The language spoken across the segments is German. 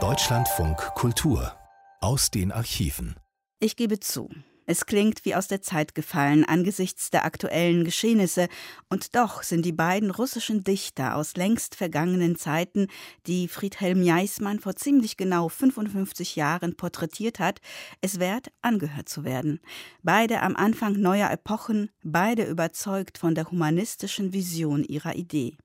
Deutschlandfunk Kultur aus den Archiven. Ich gebe zu, es klingt wie aus der Zeit gefallen angesichts der aktuellen Geschehnisse, und doch sind die beiden russischen Dichter aus längst vergangenen Zeiten, die Friedhelm Jaismann vor ziemlich genau 55 Jahren porträtiert hat, es wert, angehört zu werden. Beide am Anfang neuer Epochen, beide überzeugt von der humanistischen Vision ihrer Idee.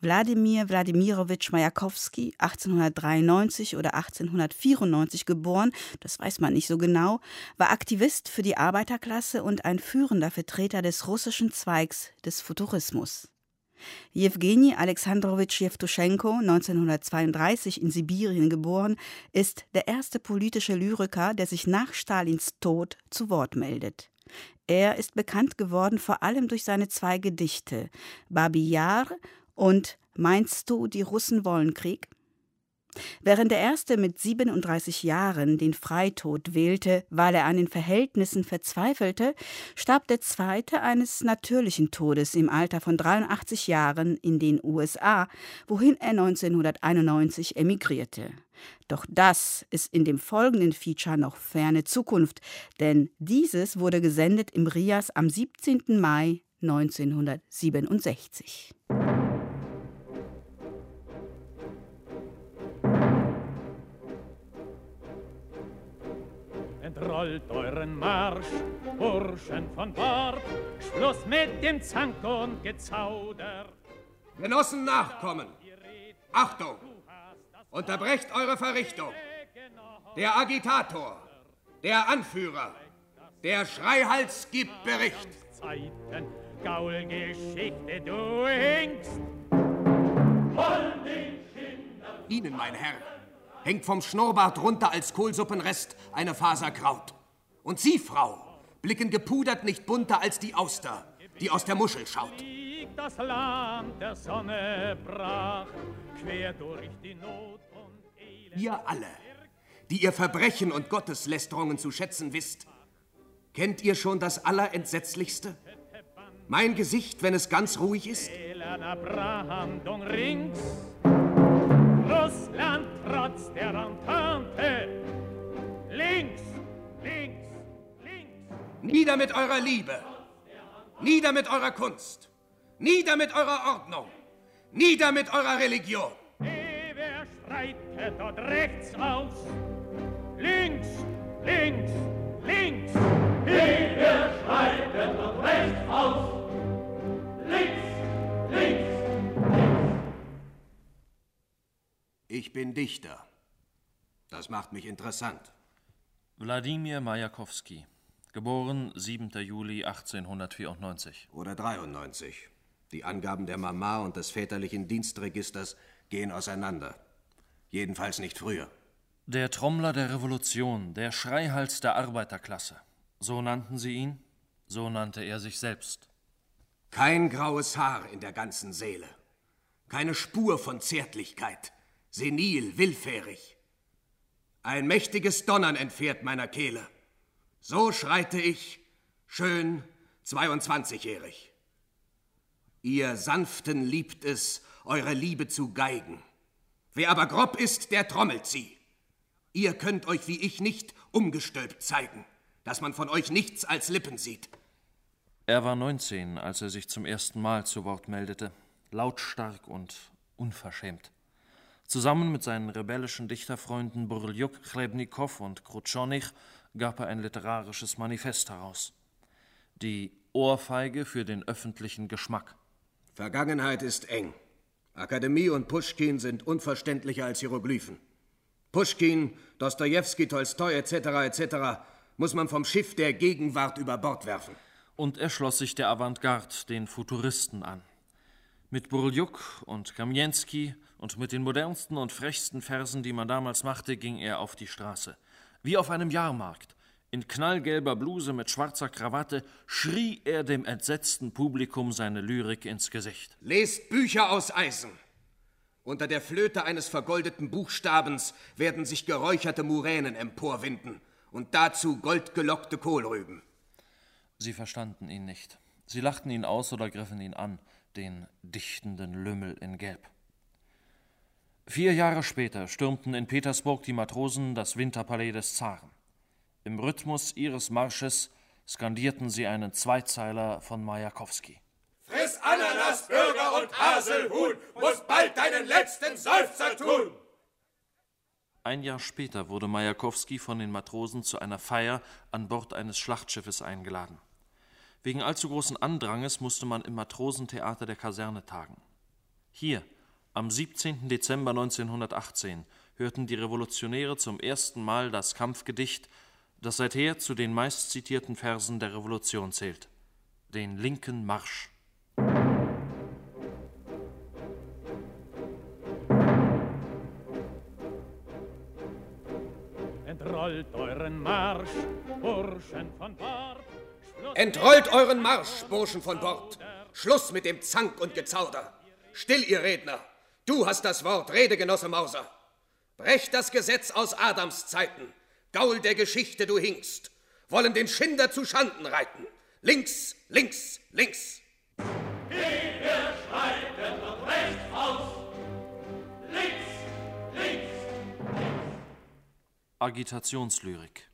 Wladimir Wladimirowitsch Majakowski, 1893 oder 1894 geboren, das weiß man nicht so genau, war Aktivist für die Arbeiterklasse und ein führender Vertreter des russischen Zweigs des Futurismus. Jewgeni Alexandrowitsch Jewtuschenko, 1932 in Sibirien geboren, ist der erste politische Lyriker, der sich nach Stalins Tod zu Wort meldet. Er ist bekannt geworden vor allem durch seine zwei Gedichte Babi Yar und meinst du, die Russen wollen Krieg? Während der erste mit 37 Jahren den Freitod wählte, weil er an den Verhältnissen verzweifelte, starb der zweite eines natürlichen Todes im Alter von 83 Jahren in den USA, wohin er 1991 emigrierte. Doch das ist in dem folgenden Feature noch ferne Zukunft, denn dieses wurde gesendet im Rias am 17. Mai 1967. rollt euren Marsch, Burschen von Bord, Schluss mit dem Zank und Gezauder. Genossen nachkommen! Achtung! Unterbrecht eure Verrichtung! Der Agitator, der Anführer, der Schreihals gibt Bericht. Zeiten, Gaulgeschichte, du hinkst. Ihnen, mein Herr, hängt vom Schnurrbart runter als Kohlsuppenrest eine Faser Kraut. Und Sie, Frau, blicken gepudert nicht bunter als die Auster, die aus der Muschel schaut. Das Land der Sonne brach, quer durch die Not und Elend. Ihr alle, die ihr Verbrechen und Gotteslästerungen zu schätzen wisst, kennt ihr schon das Allerentsetzlichste? Mein Gesicht, wenn es ganz ruhig ist? Abraham rings Russland trotz der Entente. Links, links, links. Nieder mit eurer Liebe. Nieder mit eurer Kunst. Nieder mit eurer Ordnung. Nieder mit eurer Religion. Wer schreitet dort rechts aus? Links, links, links. Wer schreitet dort rechts aus? Links, links. Ich bin Dichter. Das macht mich interessant. Wladimir Majakowski, geboren 7. Juli 1894. Oder 93. Die Angaben der Mama und des väterlichen Dienstregisters gehen auseinander. Jedenfalls nicht früher. Der Trommler der Revolution, der Schreihals der Arbeiterklasse. So nannten sie ihn, so nannte er sich selbst. Kein graues Haar in der ganzen Seele. Keine Spur von Zärtlichkeit senil, willfährig. Ein mächtiges Donnern entfährt meiner Kehle. So schreite ich, schön, 22-jährig. Ihr Sanften liebt es, eure Liebe zu geigen. Wer aber grob ist, der trommelt sie. Ihr könnt euch wie ich nicht umgestülpt zeigen, dass man von euch nichts als Lippen sieht. Er war 19, als er sich zum ersten Mal zu Wort meldete, lautstark und unverschämt. Zusammen mit seinen rebellischen Dichterfreunden Burljuk, Chlebnikow und Krutschonich gab er ein literarisches Manifest heraus. Die Ohrfeige für den öffentlichen Geschmack. Vergangenheit ist eng. Akademie und Puschkin sind unverständlicher als Hieroglyphen. Puschkin, Dostojewski, Tolstoi etc. etc. muss man vom Schiff der Gegenwart über Bord werfen. Und er schloss sich der Avantgarde, den Futuristen, an. Mit Burljuk und Kamjenski und mit den modernsten und frechsten Versen, die man damals machte, ging er auf die Straße. Wie auf einem Jahrmarkt. In knallgelber Bluse mit schwarzer Krawatte schrie er dem entsetzten Publikum seine Lyrik ins Gesicht. Lest Bücher aus Eisen. Unter der Flöte eines vergoldeten Buchstabens werden sich geräucherte Muränen emporwinden und dazu goldgelockte Kohlrüben. Sie verstanden ihn nicht. Sie lachten ihn aus oder griffen ihn an den dichtenden Lümmel in Gelb. Vier Jahre später stürmten in Petersburg die Matrosen das Winterpalais des Zaren. Im Rhythmus ihres Marsches skandierten sie einen Zweizeiler von Majakowski. Friss Ananas, Bürger und Haselhuhn, muss bald deinen letzten Seufzer tun! Ein Jahr später wurde Majakowski von den Matrosen zu einer Feier an Bord eines Schlachtschiffes eingeladen. Wegen allzu großen Andranges musste man im Matrosentheater der Kaserne tagen. Hier, am 17. Dezember 1918, hörten die Revolutionäre zum ersten Mal das Kampfgedicht, das seither zu den meistzitierten Versen der Revolution zählt, den linken Marsch. Entrollt euren Marsch, Burschen von Bord. Entrollt euren Marsch, Burschen von Bord. Schluss mit dem Zank und Gezauder. Still, ihr Redner. Du hast das Wort, Redegenosse Mauser. Brecht das Gesetz aus Adams Zeiten. Gaul der Geschichte du hinkst. Wollen den Schinder zu Schanden reiten. Links, links, links. Wir schreiten und rechts aus. Links, links. Agitationslyrik.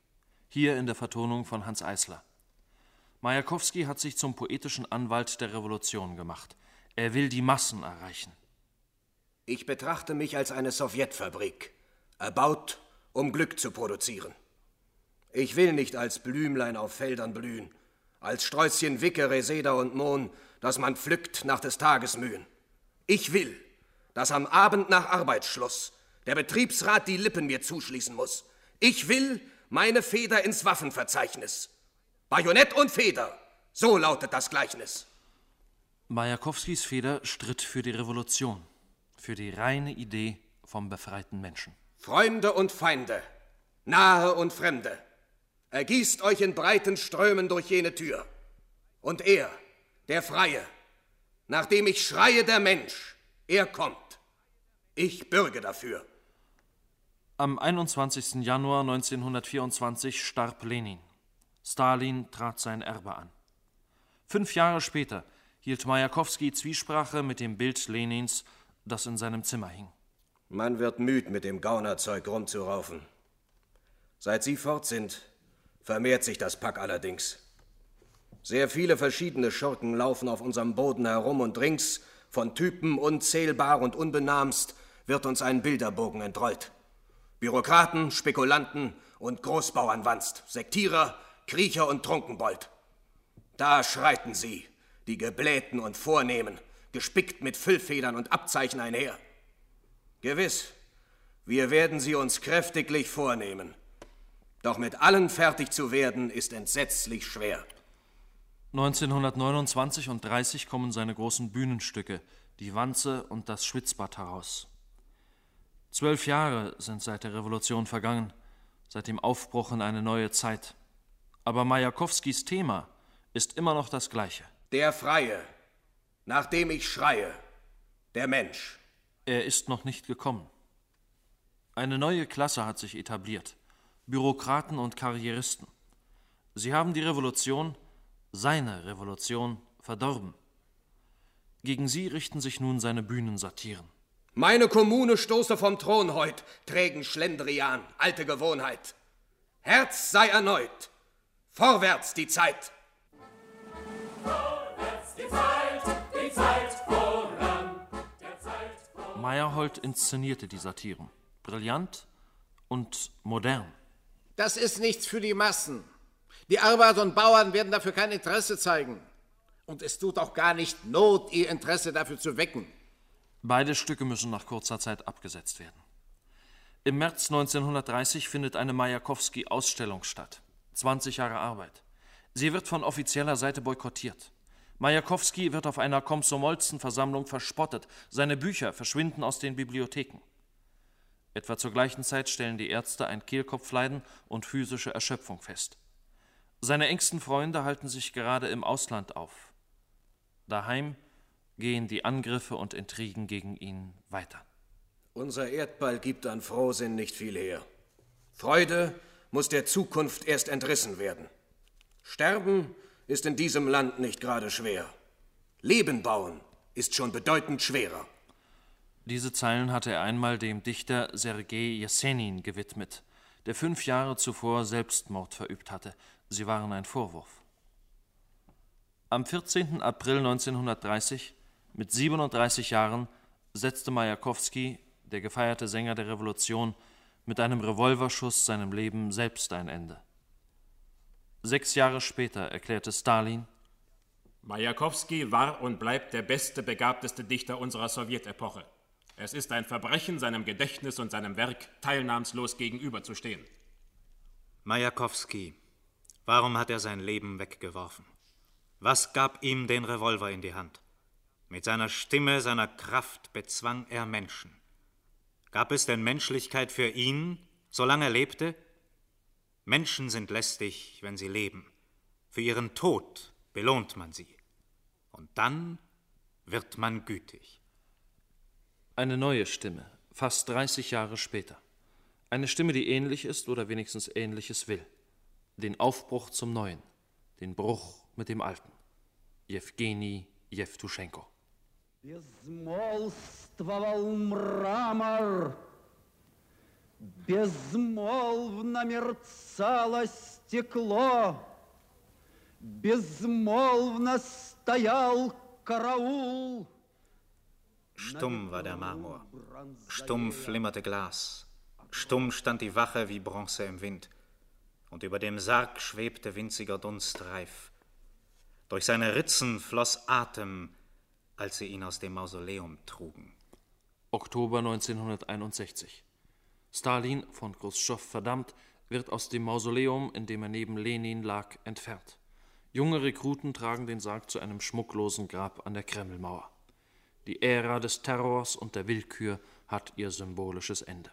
Hier in der Vertonung von Hans Eisler. Majakowski hat sich zum poetischen Anwalt der Revolution gemacht. Er will die Massen erreichen. Ich betrachte mich als eine Sowjetfabrik, erbaut, um Glück zu produzieren. Ich will nicht als Blümlein auf Feldern blühen, als Sträußchen Wicke, Reseda und Mohn, das man pflückt nach des Tages Mühen. Ich will, dass am Abend nach Arbeitsschluss der Betriebsrat die Lippen mir zuschließen muss. Ich will meine Feder ins Waffenverzeichnis. Bajonett und Feder, so lautet das Gleichnis. Majakowskis Feder stritt für die Revolution, für die reine Idee vom befreiten Menschen. Freunde und Feinde, nahe und Fremde, ergießt euch in breiten Strömen durch jene Tür. Und er, der Freie, nachdem ich schreie der Mensch, er kommt. Ich bürge dafür. Am 21. Januar 1924 starb Lenin. Stalin trat sein Erbe an. Fünf Jahre später hielt Majakowski Zwiesprache mit dem Bild Lenins, das in seinem Zimmer hing. Man wird müd, mit dem Gaunerzeug rumzuraufen. Seit Sie fort sind, vermehrt sich das Pack allerdings. Sehr viele verschiedene Schurken laufen auf unserem Boden herum und rings, von Typen unzählbar und unbenamst, wird uns ein Bilderbogen entrollt. Bürokraten, Spekulanten und Großbauernwanst, Sektierer, Kriecher und Trunkenbold. Da schreiten sie, die Geblähten und Vornehmen, gespickt mit Füllfedern und Abzeichen einher. Gewiss, wir werden sie uns kräftiglich vornehmen. Doch mit allen fertig zu werden, ist entsetzlich schwer. 1929 und 30 kommen seine großen Bühnenstücke, Die Wanze und das Schwitzbad heraus. Zwölf Jahre sind seit der Revolution vergangen, seit dem Aufbruch in eine neue Zeit. Aber Majakowskis Thema ist immer noch das gleiche. Der Freie, nach dem ich schreie, der Mensch. Er ist noch nicht gekommen. Eine neue Klasse hat sich etabliert. Bürokraten und Karrieristen. Sie haben die Revolution, seine Revolution, verdorben. Gegen sie richten sich nun seine Bühnensatiren. Meine Kommune stoße vom Thron heut, trägen Schlendrian, alte Gewohnheit. Herz sei erneut, vorwärts die Zeit. Vorwärts die Zeit, die Zeit voran, der Zeit voran. Meyerhold inszenierte die Satiren. Brillant und modern. Das ist nichts für die Massen. Die Arbeiter und Bauern werden dafür kein Interesse zeigen. Und es tut auch gar nicht Not, ihr Interesse dafür zu wecken. Beide Stücke müssen nach kurzer Zeit abgesetzt werden. Im März 1930 findet eine Majakowski-Ausstellung statt. 20 Jahre Arbeit. Sie wird von offizieller Seite boykottiert. Majakowski wird auf einer Komsomolzen-Versammlung verspottet. Seine Bücher verschwinden aus den Bibliotheken. Etwa zur gleichen Zeit stellen die Ärzte ein Kehlkopfleiden und physische Erschöpfung fest. Seine engsten Freunde halten sich gerade im Ausland auf. Daheim gehen die Angriffe und Intrigen gegen ihn weiter. Unser Erdball gibt an Frohsinn nicht viel her. Freude muss der Zukunft erst entrissen werden. Sterben ist in diesem Land nicht gerade schwer. Leben bauen ist schon bedeutend schwerer. Diese Zeilen hatte er einmal dem Dichter Sergei Jesenin gewidmet, der fünf Jahre zuvor Selbstmord verübt hatte. Sie waren ein Vorwurf. Am 14. April 1930, mit 37 Jahren, setzte Majakowski, der gefeierte Sänger der Revolution, mit einem Revolverschuss seinem Leben selbst ein Ende. Sechs Jahre später erklärte Stalin, Majakowski war und bleibt der beste, begabteste Dichter unserer Sowjetepoche. Es ist ein Verbrechen, seinem Gedächtnis und seinem Werk teilnahmslos gegenüberzustehen. Majakowski, warum hat er sein Leben weggeworfen? Was gab ihm den Revolver in die Hand? Mit seiner Stimme, seiner Kraft bezwang er Menschen. Gab es denn Menschlichkeit für ihn, solange er lebte? Menschen sind lästig, wenn sie leben. Für ihren Tod belohnt man sie. Und dann wird man gütig. Eine neue Stimme, fast 30 Jahre später. Eine Stimme, die ähnlich ist oder wenigstens Ähnliches will. Den Aufbruch zum Neuen, den Bruch mit dem Alten. Jewgeni Jewtuschenko Безмолвствовал мрамор, Безмолвно мерцало стекло, Безмолвно стоял караул. Stumm war der Marmor, stumm flimmerte Glas, stumm stand die Wache wie Bronze im Wind, und über dem Sarg schwebte winziger Dunst reif. Durch seine Ritzen floss Atem, als sie ihn aus dem Mausoleum trugen. Oktober 1961. Stalin, von Khrushchev verdammt, wird aus dem Mausoleum, in dem er neben Lenin lag, entfernt. Junge Rekruten tragen den Sarg zu einem schmucklosen Grab an der Kremlmauer. Die Ära des Terrors und der Willkür hat ihr symbolisches Ende.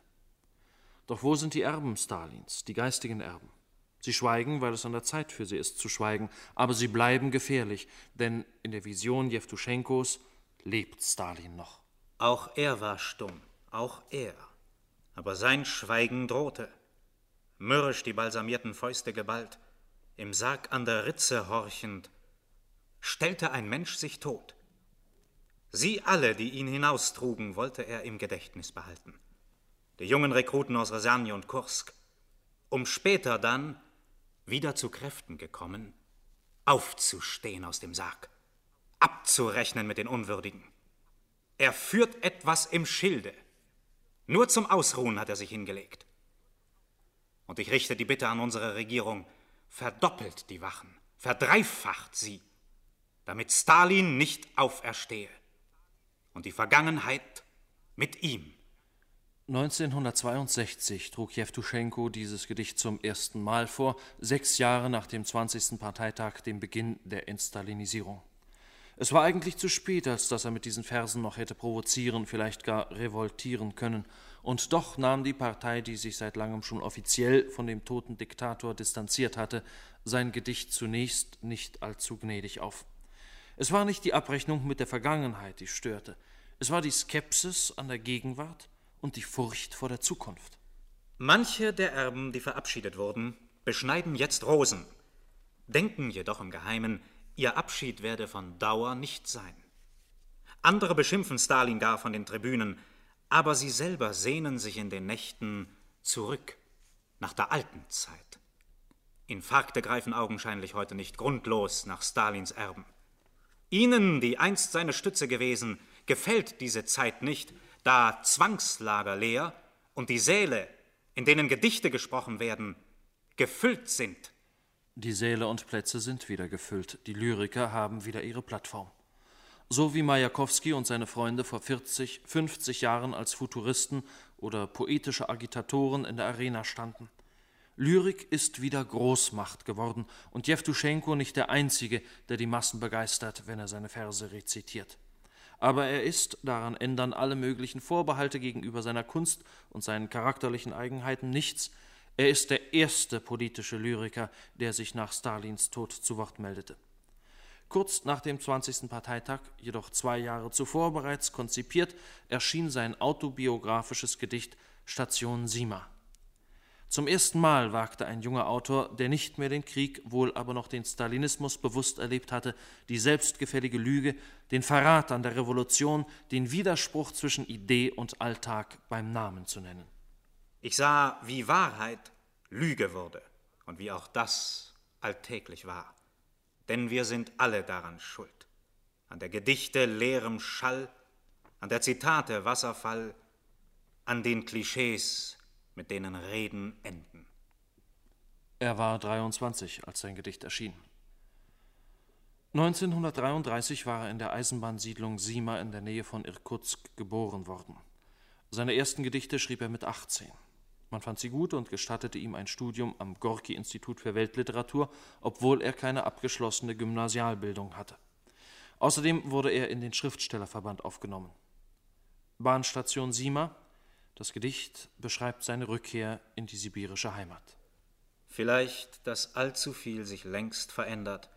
Doch wo sind die Erben Stalins, die geistigen Erben? Sie schweigen, weil es an der Zeit für sie ist zu schweigen, aber sie bleiben gefährlich, denn in der Vision Jewtuschenkos lebt Stalin noch. Auch er war stumm, auch er. Aber sein Schweigen drohte. Mürrisch die balsamierten Fäuste geballt, im Sarg an der Ritze horchend, stellte ein Mensch sich tot. Sie alle, die ihn hinaustrugen, wollte er im Gedächtnis behalten. Die jungen Rekruten aus Resagne und Kursk, um später dann wieder zu Kräften gekommen, aufzustehen aus dem Sarg, abzurechnen mit den Unwürdigen. Er führt etwas im Schilde. Nur zum Ausruhen hat er sich hingelegt. Und ich richte die Bitte an unsere Regierung, verdoppelt die Wachen, verdreifacht sie, damit Stalin nicht auferstehe und die Vergangenheit mit ihm 1962 trug Jewtuschenko dieses Gedicht zum ersten Mal vor, sechs Jahre nach dem 20. Parteitag, dem Beginn der Entstalinisierung. Es war eigentlich zu spät, als dass er mit diesen Versen noch hätte provozieren, vielleicht gar revoltieren können. Und doch nahm die Partei, die sich seit langem schon offiziell von dem toten Diktator distanziert hatte, sein Gedicht zunächst nicht allzu gnädig auf. Es war nicht die Abrechnung mit der Vergangenheit, die störte. Es war die Skepsis an der Gegenwart und die Furcht vor der Zukunft. Manche der Erben, die verabschiedet wurden, beschneiden jetzt Rosen, denken jedoch im Geheimen, ihr Abschied werde von Dauer nicht sein. Andere beschimpfen Stalin gar von den Tribünen, aber sie selber sehnen sich in den Nächten zurück nach der alten Zeit. Infarkte greifen augenscheinlich heute nicht grundlos nach Stalins Erben. Ihnen, die einst seine Stütze gewesen, gefällt diese Zeit nicht, da Zwangslager leer und die Säle, in denen Gedichte gesprochen werden, gefüllt sind. Die Säle und Plätze sind wieder gefüllt, die Lyriker haben wieder ihre Plattform. So wie Majakowski und seine Freunde vor 40, 50 Jahren als Futuristen oder poetische Agitatoren in der Arena standen. Lyrik ist wieder Großmacht geworden und Jewtuschenko nicht der Einzige, der die Massen begeistert, wenn er seine Verse rezitiert aber er ist, daran ändern alle möglichen Vorbehalte gegenüber seiner Kunst und seinen charakterlichen Eigenheiten nichts, er ist der erste politische Lyriker, der sich nach Stalins Tod zu Wort meldete. Kurz nach dem 20. Parteitag, jedoch zwei Jahre zuvor bereits konzipiert, erschien sein autobiografisches Gedicht Station Sima. Zum ersten Mal wagte ein junger Autor, der nicht mehr den Krieg, wohl aber noch den Stalinismus bewusst erlebt hatte, die selbstgefällige Lüge, den Verrat an der Revolution, den Widerspruch zwischen Idee und Alltag beim Namen zu nennen. Ich sah, wie Wahrheit Lüge wurde und wie auch das alltäglich war. Denn wir sind alle daran schuld. An der Gedichte leerem Schall, an der Zitate Wasserfall, an den Klischees mit denen Reden enden. Er war 23, als sein Gedicht erschien. 1933 war er in der Eisenbahnsiedlung Sima in der Nähe von Irkutsk geboren worden. Seine ersten Gedichte schrieb er mit 18. Man fand sie gut und gestattete ihm ein Studium am Gorki-Institut für Weltliteratur, obwohl er keine abgeschlossene Gymnasialbildung hatte. Außerdem wurde er in den Schriftstellerverband aufgenommen. Bahnstation Sima, das Gedicht beschreibt seine Rückkehr in die sibirische Heimat. Vielleicht, dass allzu viel sich längst verändert.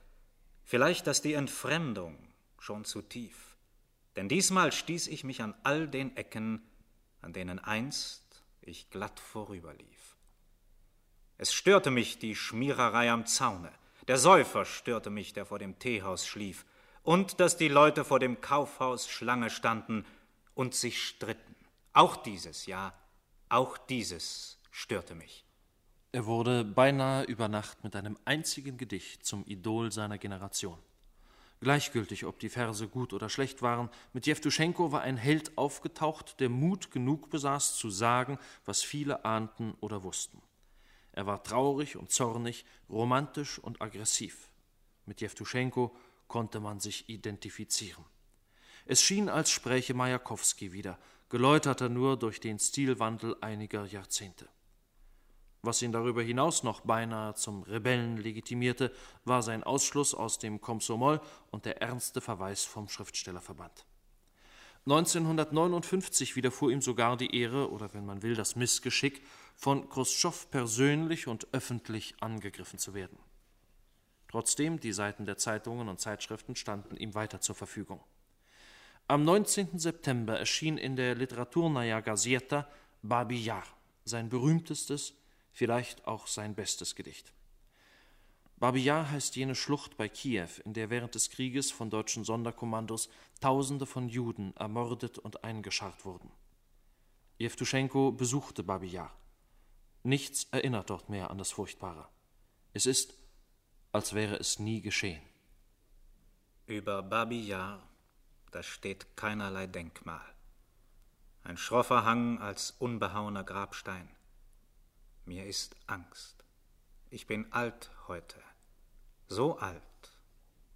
Vielleicht, dass die Entfremdung schon zu tief. Denn diesmal stieß ich mich an all den Ecken, an denen einst ich glatt vorüberlief. Es störte mich die Schmiererei am Zaune, der Säufer störte mich, der vor dem Teehaus schlief, und dass die Leute vor dem Kaufhaus Schlange standen und sich stritten. Auch dieses, ja, auch dieses störte mich. Er wurde beinahe über Nacht mit einem einzigen Gedicht zum Idol seiner Generation. Gleichgültig, ob die Verse gut oder schlecht waren, mit Jewtuschenko war ein Held aufgetaucht, der Mut genug besaß, zu sagen, was viele ahnten oder wussten. Er war traurig und zornig, romantisch und aggressiv. Mit Jewtuschenko konnte man sich identifizieren. Es schien, als spräche Majakowski wieder, geläuterter nur durch den Stilwandel einiger Jahrzehnte. Was ihn darüber hinaus noch beinahe zum Rebellen legitimierte, war sein Ausschluss aus dem Komsomol und der ernste Verweis vom Schriftstellerverband. 1959 widerfuhr ihm sogar die Ehre, oder wenn man will, das Missgeschick, von Khrushchev persönlich und öffentlich angegriffen zu werden. Trotzdem, die Seiten der Zeitungen und Zeitschriften standen ihm weiter zur Verfügung. Am 19. September erschien in der Literaturnaja Gazeta Babi Yar, sein berühmtestes, vielleicht auch sein bestes Gedicht. Babi Yar heißt jene Schlucht bei Kiew, in der während des Krieges von deutschen Sonderkommandos Tausende von Juden ermordet und eingescharrt wurden. Jewtuschenko besuchte Babi Yar. Nichts erinnert dort mehr an das Furchtbare. Es ist, als wäre es nie geschehen. Über Babi Yar da steht keinerlei Denkmal. Ein schroffer Hang als unbehauener Grabstein. Mir ist Angst. Ich bin alt heute, so alt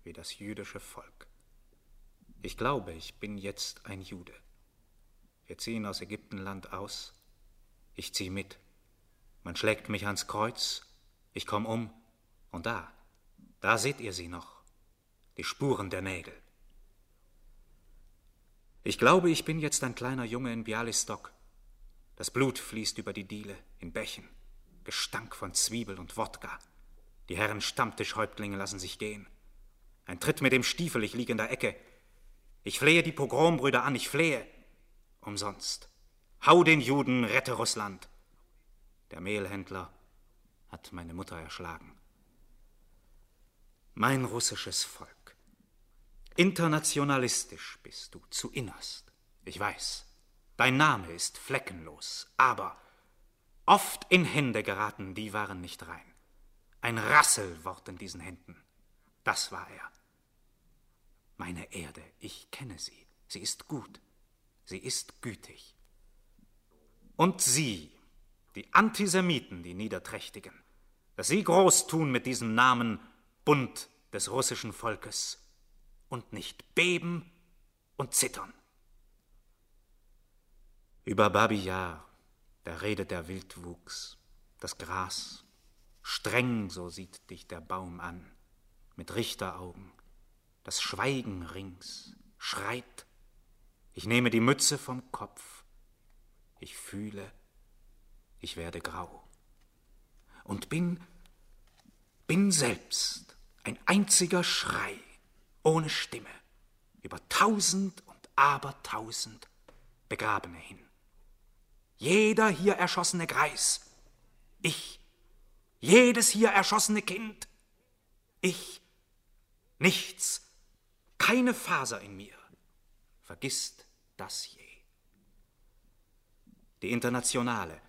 wie das jüdische Volk. Ich glaube, ich bin jetzt ein Jude. Wir ziehen aus Ägyptenland aus. Ich zieh mit. Man schlägt mich ans Kreuz. Ich komm um. Und da, da seht ihr sie noch. Die Spuren der Nägel. Ich glaube, ich bin jetzt ein kleiner Junge in Bialystok. Das Blut fließt über die Diele in Bächen. Gestank von Zwiebel und Wodka. Die Herren Stammtischhäuptlinge lassen sich gehen. Ein Tritt mit dem Stiefel, ich liege in der Ecke. Ich flehe die Pogrombrüder an, ich flehe. Umsonst. Hau den Juden, rette Russland. Der Mehlhändler hat meine Mutter erschlagen. Mein russisches Volk. Internationalistisch bist du zu innerst. Ich weiß. Dein Name ist fleckenlos, aber oft in Hände geraten, die waren nicht rein. Ein Rasselwort in diesen Händen. Das war er. Meine Erde, ich kenne sie. Sie ist gut. Sie ist gütig. Und sie, die Antisemiten, die Niederträchtigen, dass sie groß tun mit diesem Namen Bund des russischen Volkes und nicht beben und zittern. Über Babi Yar, da redet der Wildwuchs, das Gras. Streng, so sieht dich der Baum an, mit Richteraugen. Das Schweigen rings schreit. Ich nehme die Mütze vom Kopf. Ich fühle, ich werde grau. Und bin, bin selbst ein einziger Schrei ohne Stimme, über tausend und abertausend Begrabene hin. Jeder hier erschossene Greis Ich, jedes hier erschossene Kind. Ich, nichts, keine Faser in mir. Vergisst das je. Die Internationale,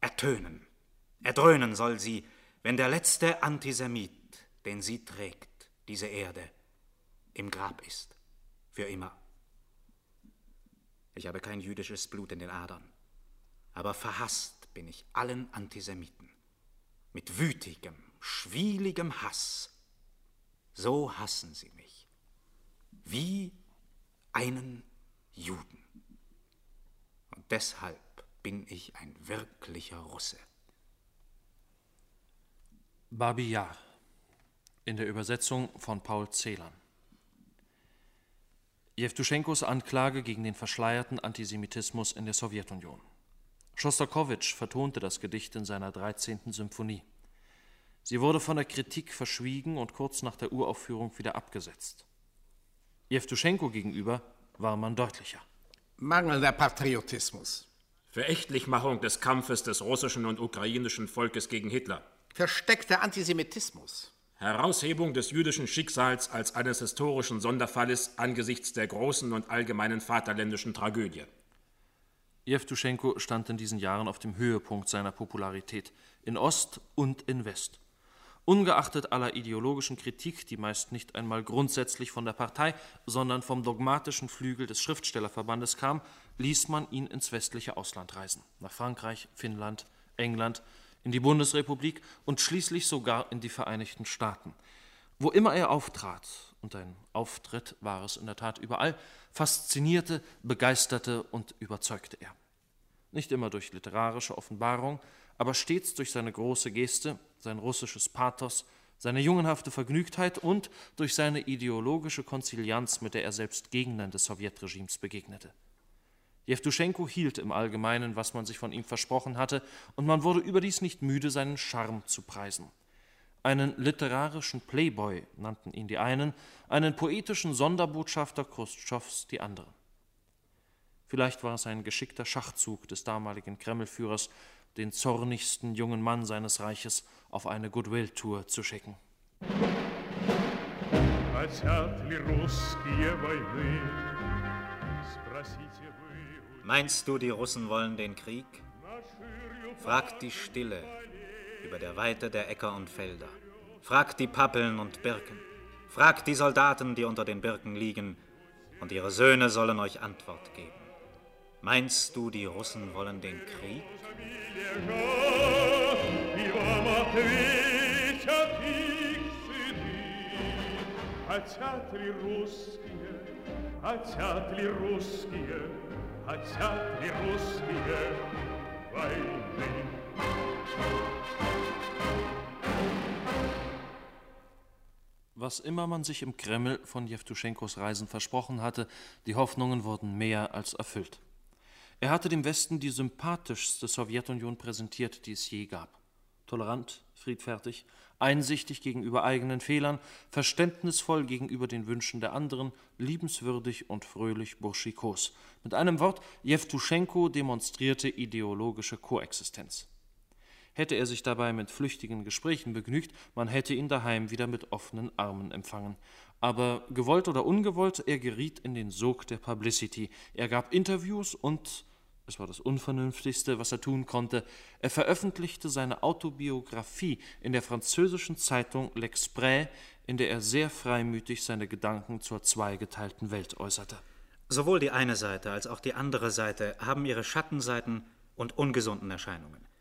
ertönen, erdröhnen soll sie, wenn der letzte Antisemit, den sie trägt, diese Erde, im Grab ist, für immer. Ich habe kein jüdisches Blut in den Adern, aber verhasst bin ich allen Antisemiten. Mit wütigem, schwieligem Hass. So hassen sie mich. Wie einen Juden. Und deshalb bin ich ein wirklicher Russe. Babi Yar in der Übersetzung von Paul Celan. Jewtuschenkos Anklage gegen den verschleierten Antisemitismus in der Sowjetunion. Schostakowitsch vertonte das Gedicht in seiner 13. Symphonie. Sie wurde von der Kritik verschwiegen und kurz nach der Uraufführung wieder abgesetzt. Jewtuschenko gegenüber war man deutlicher. Mangelnder Patriotismus. Verächtlichmachung des Kampfes des russischen und ukrainischen Volkes gegen Hitler. Versteckter Antisemitismus. Heraushebung des jüdischen Schicksals als eines historischen Sonderfalles angesichts der großen und allgemeinen vaterländischen Tragödie. Jewtuschenko stand in diesen Jahren auf dem Höhepunkt seiner Popularität, in Ost und in West. Ungeachtet aller ideologischen Kritik, die meist nicht einmal grundsätzlich von der Partei, sondern vom dogmatischen Flügel des Schriftstellerverbandes kam, ließ man ihn ins westliche Ausland reisen, nach Frankreich, Finnland, England, in die Bundesrepublik und schließlich sogar in die Vereinigten Staaten. Wo immer er auftrat, und ein Auftritt war es in der Tat überall, faszinierte, begeisterte und überzeugte er. Nicht immer durch literarische Offenbarung, aber stets durch seine große Geste, sein russisches Pathos, seine jungenhafte Vergnügtheit und durch seine ideologische Konzilianz, mit der er selbst Gegnern des Sowjetregimes begegnete. Jewtuschenko hielt im Allgemeinen, was man sich von ihm versprochen hatte, und man wurde überdies nicht müde, seinen Charme zu preisen. Einen literarischen Playboy nannten ihn die einen, einen poetischen Sonderbotschafter Chruschtschofs die anderen. Vielleicht war es ein geschickter Schachzug des damaligen Kremlführers, den zornigsten jungen Mann seines Reiches auf eine Goodwill-Tour zu schicken. Meinst du, die Russen wollen den Krieg? Fragt die Stille über der Weite der Äcker und Felder. Fragt die Pappeln und Birken. Fragt die Soldaten, die unter den Birken liegen, und ihre Söhne sollen euch Antwort geben. Meinst du, die Russen wollen den Krieg? Хотят ли русские, хотят ли русские, хотят ли русские войны? Was immer man sich im Kreml von Jewtuschenkos Reisen versprochen hatte, die Hoffnungen wurden mehr als erfüllt. Er hatte dem Westen die sympathischste Sowjetunion präsentiert, die es je gab. Tolerant, friedfertig, einsichtig gegenüber eigenen Fehlern, verständnisvoll gegenüber den Wünschen der anderen, liebenswürdig und fröhlich burschikos. Mit einem Wort, Jewtuschenko demonstrierte ideologische Koexistenz. Hätte er sich dabei mit flüchtigen Gesprächen begnügt, man hätte ihn daheim wieder mit offenen Armen empfangen. Aber gewollt oder ungewollt, er geriet in den Sog der Publicity. Er gab Interviews und es war das Unvernünftigste, was er tun konnte, er veröffentlichte seine Autobiografie in der französischen Zeitung L'Exprès, in der er sehr freimütig seine Gedanken zur zweigeteilten Welt äußerte. Sowohl die eine Seite als auch die andere Seite haben ihre Schattenseiten und ungesunden Erscheinungen.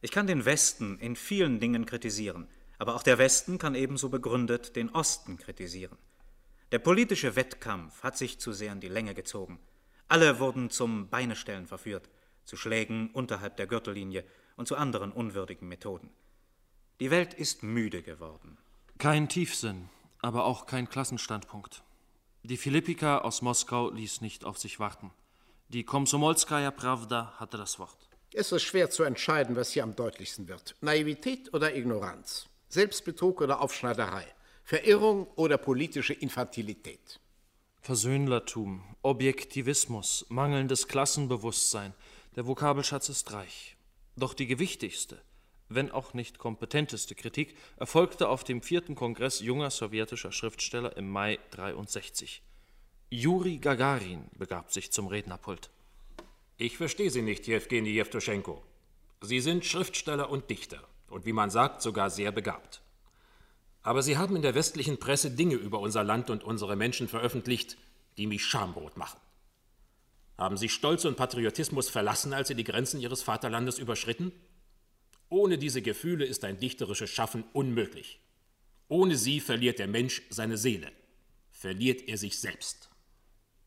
Ich kann den Westen in vielen Dingen kritisieren, aber auch der Westen kann ebenso begründet den Osten kritisieren. Der politische Wettkampf hat sich zu sehr in die Länge gezogen. Alle wurden zum Beinestellen verführt, zu Schlägen unterhalb der Gürtellinie und zu anderen unwürdigen Methoden. Die Welt ist müde geworden. Kein Tiefsinn, aber auch kein Klassenstandpunkt. Die Philippika aus Moskau ließ nicht auf sich warten. Die Komsomolskaja Pravda hatte das Wort. Es ist schwer zu entscheiden, was hier am deutlichsten wird. Naivität oder Ignoranz? Selbstbetrug oder Aufschneiderei? Verirrung oder politische Infantilität? Versöhnlertum, Objektivismus, mangelndes Klassenbewusstsein, der Vokabelschatz ist reich. Doch die gewichtigste, wenn auch nicht kompetenteste Kritik, erfolgte auf dem vierten Kongress junger sowjetischer Schriftsteller im Mai 63. Juri Gagarin begab sich zum Rednerpult. Ich verstehe Sie nicht, Jewgeni Jewtuschenko. Sie sind Schriftsteller und Dichter und wie man sagt, sogar sehr begabt. Aber Sie haben in der westlichen Presse Dinge über unser Land und unsere Menschen veröffentlicht, die mich schamrot machen. Haben Sie Stolz und Patriotismus verlassen, als Sie die Grenzen Ihres Vaterlandes überschritten? Ohne diese Gefühle ist ein dichterisches Schaffen unmöglich. Ohne sie verliert der Mensch seine Seele, verliert er sich selbst.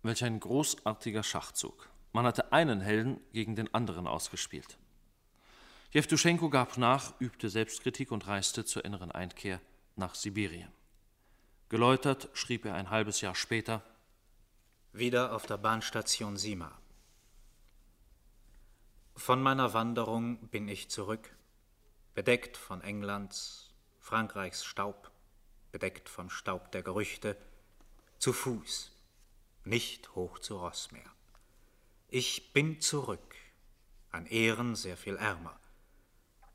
Welch ein großartiger Schachzug. Man hatte einen Helden gegen den anderen ausgespielt. Jewtuschenko gab nach, übte Selbstkritik und reiste zur inneren Einkehr nach Sibirien. Geläutert schrieb er ein halbes Jahr später Wieder auf der Bahnstation Sima. Von meiner Wanderung bin ich zurück, bedeckt von Englands, Frankreichs Staub, bedeckt vom Staub der Gerüchte, zu Fuß, nicht hoch zu Ross mehr. Ich bin zurück, an Ehren sehr viel ärmer.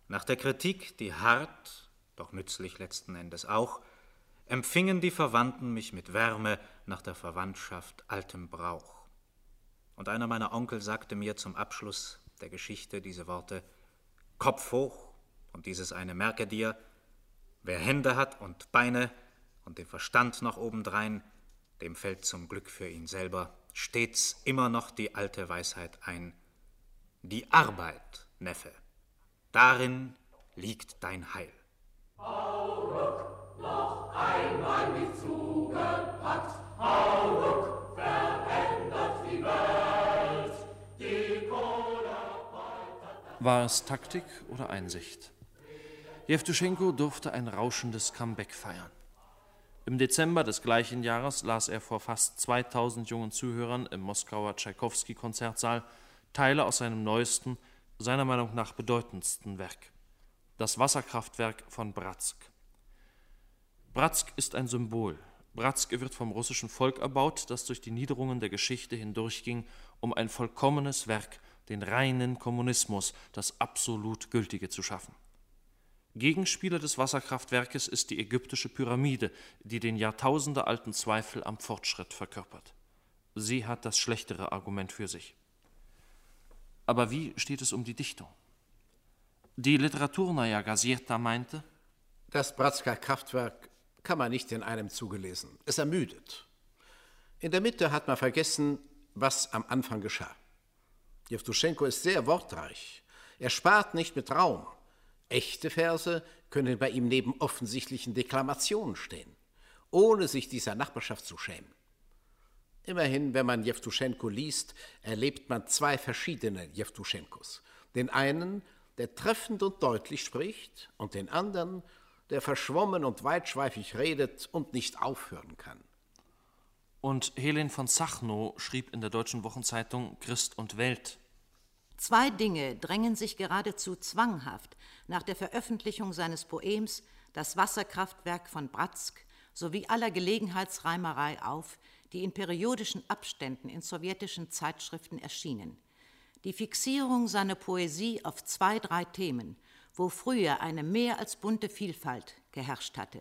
Nach der Kritik, die hart, doch nützlich letzten Endes auch, empfingen die Verwandten mich mit Wärme nach der Verwandtschaft altem Brauch. Und einer meiner Onkel sagte mir zum Abschluss der Geschichte diese Worte Kopf hoch und dieses eine merke dir, wer Hände hat und Beine und den Verstand noch obendrein, dem fällt zum Glück für ihn selber stets immer noch die alte Weisheit ein. Die Arbeit, Neffe, darin liegt dein Heil. Hauruck, noch einmal mich zugepackt, Hauruck, verändert die Welt, die War es Taktik oder Einsicht? Jewtuschenko durfte ein rauschendes Comeback feiern. Im Dezember des gleichen Jahres las er vor fast 2000 jungen Zuhörern im Moskauer Tschaikowski-Konzertsaal Teile aus seinem neuesten, seiner Meinung nach bedeutendsten Werk, das Wasserkraftwerk von Bratsk. Bratsk ist ein Symbol. Bratsk wird vom russischen Volk erbaut, das durch die Niederungen der Geschichte hindurchging, um ein vollkommenes Werk, den reinen Kommunismus, das absolut Gültige zu schaffen. Gegenspieler des Wasserkraftwerkes ist die ägyptische Pyramide, die den jahrtausendealten Zweifel am Fortschritt verkörpert. Sie hat das schlechtere Argument für sich. Aber wie steht es um die Dichtung? Die Literaturnaja Gazeta meinte, Das Bratsker Kraftwerk kann man nicht in einem Zuge lesen. Es ermüdet. In der Mitte hat man vergessen, was am Anfang geschah. Jewtuschenko ist sehr wortreich. Er spart nicht mit Raum. Echte Verse können bei ihm neben offensichtlichen Deklamationen stehen, ohne sich dieser Nachbarschaft zu schämen. Immerhin, wenn man Jewtuschenko liest, erlebt man zwei verschiedene Jewtuschenkos. Den einen, der treffend und deutlich spricht, und den anderen, der verschwommen und weitschweifig redet und nicht aufhören kann. Und Helen von Sachnow schrieb in der Deutschen Wochenzeitung Christ und Welt. Zwei Dinge drängen sich geradezu zwanghaft nach der Veröffentlichung seines Poems Das Wasserkraftwerk von Bratsk sowie aller Gelegenheitsreimerei auf, die in periodischen Abständen in sowjetischen Zeitschriften erschienen. Die Fixierung seiner Poesie auf zwei, drei Themen, wo früher eine mehr als bunte Vielfalt geherrscht hatte.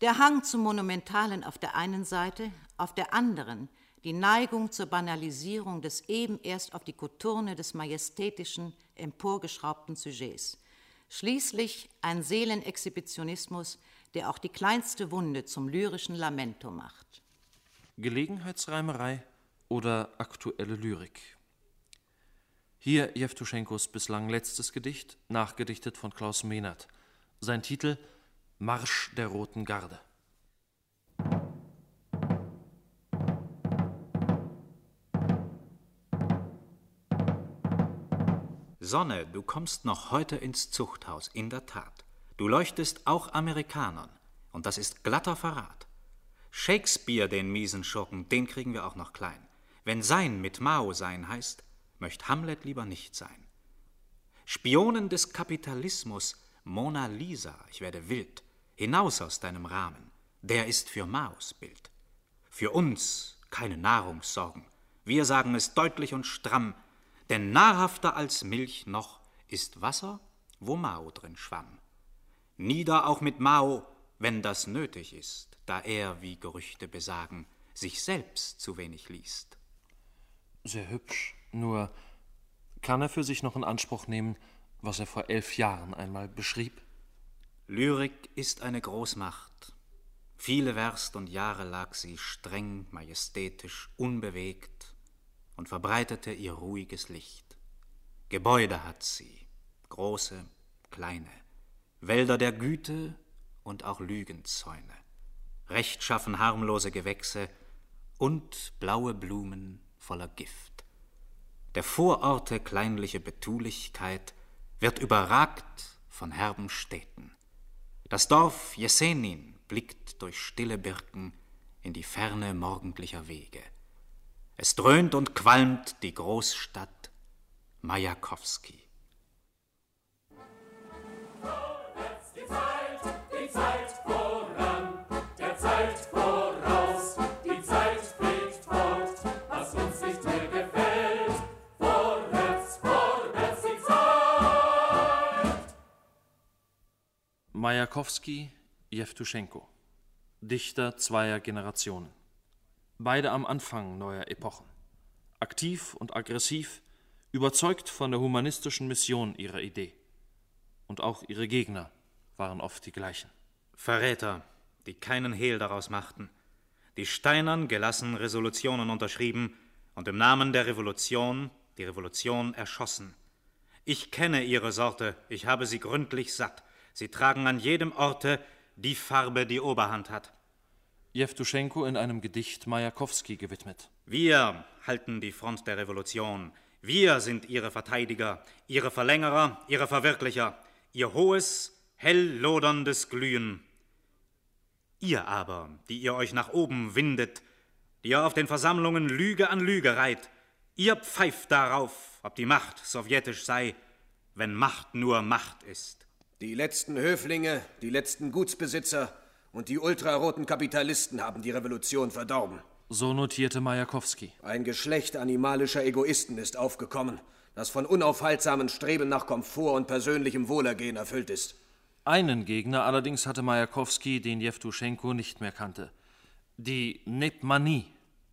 Der Hang zum Monumentalen auf der einen Seite, auf der anderen die Neigung zur Banalisierung des eben erst auf die Koturne des majestätischen emporgeschraubten Sujets. Schließlich ein Seelenexhibitionismus, der auch die kleinste Wunde zum lyrischen Lamento macht. Gelegenheitsreimerei oder aktuelle Lyrik? Hier Jewtuschenkos bislang letztes Gedicht, nachgedichtet von Klaus Mehnert. Sein Titel Marsch der Roten Garde. Sonne, du kommst noch heute ins Zuchthaus, in der Tat. Du leuchtest auch Amerikanern, und das ist glatter Verrat. Shakespeare, den miesen Schurken, den kriegen wir auch noch klein. Wenn sein mit Mao sein heißt, möcht Hamlet lieber nicht sein. Spionen des Kapitalismus, Mona Lisa, ich werde wild, hinaus aus deinem Rahmen, der ist für Maos Bild. Für uns keine Nahrungssorgen, wir sagen es deutlich und stramm, denn nahrhafter als Milch noch ist Wasser wo Mao drin schwamm. Nieder auch mit Mao, wenn das nötig ist, da er, wie Gerüchte besagen, sich selbst zu wenig liest. Sehr hübsch, nur kann er für sich noch in Anspruch nehmen, was er vor elf Jahren einmal beschrieb? Lyrik ist eine Großmacht. Viele Werst und Jahre lag sie streng, majestätisch, unbewegt und verbreitete ihr ruhiges Licht. Gebäude hat sie, große, kleine, Wälder der Güte und auch Lügenzäune, rechtschaffen harmlose Gewächse und blaue Blumen voller Gift. Der Vororte kleinliche Betulichkeit wird überragt von herben Städten. Das Dorf Jesenin blickt durch stille Birken in die Ferne morgendlicher Wege. Es dröhnt und qualmt die Großstadt Majakowski. Die Zeit, die Zeit voran, der Zeit voraus, die Zeit fliegt fort, was uns nicht mehr gefällt. Vorwärts, vorwärts die Zeit. Majakowski, Jewtuschenko. Dichter zweier Generationen. Beide am Anfang neuer Epochen. Aktiv und aggressiv, überzeugt von der humanistischen Mission ihrer Idee. Und auch ihre Gegner waren oft die gleichen. Verräter, die keinen Hehl daraus machten, die steinern gelassen Resolutionen unterschrieben und im Namen der Revolution die Revolution erschossen. Ich kenne ihre Sorte, ich habe sie gründlich satt. Sie tragen an jedem Orte die Farbe, die Oberhand hat. Jewtuschenko in einem Gedicht Majakowski gewidmet. Wir halten die Front der Revolution. Wir sind ihre Verteidiger, ihre Verlängerer, ihre Verwirklicher, ihr hohes, hell loderndes Glühen. Ihr aber, die ihr euch nach oben windet, die ihr auf den Versammlungen Lüge an Lüge reiht, ihr pfeift darauf, ob die Macht sowjetisch sei, wenn Macht nur Macht ist. Die letzten Höflinge, die letzten Gutsbesitzer und die ultraroten Kapitalisten haben die Revolution verdorben. So notierte Majakowski. Ein Geschlecht animalischer Egoisten ist aufgekommen, das von unaufhaltsamen Streben nach Komfort und persönlichem Wohlergehen erfüllt ist. Einen Gegner allerdings hatte Majakowski, den Jewtuschenko nicht mehr kannte. Die Nepmanie,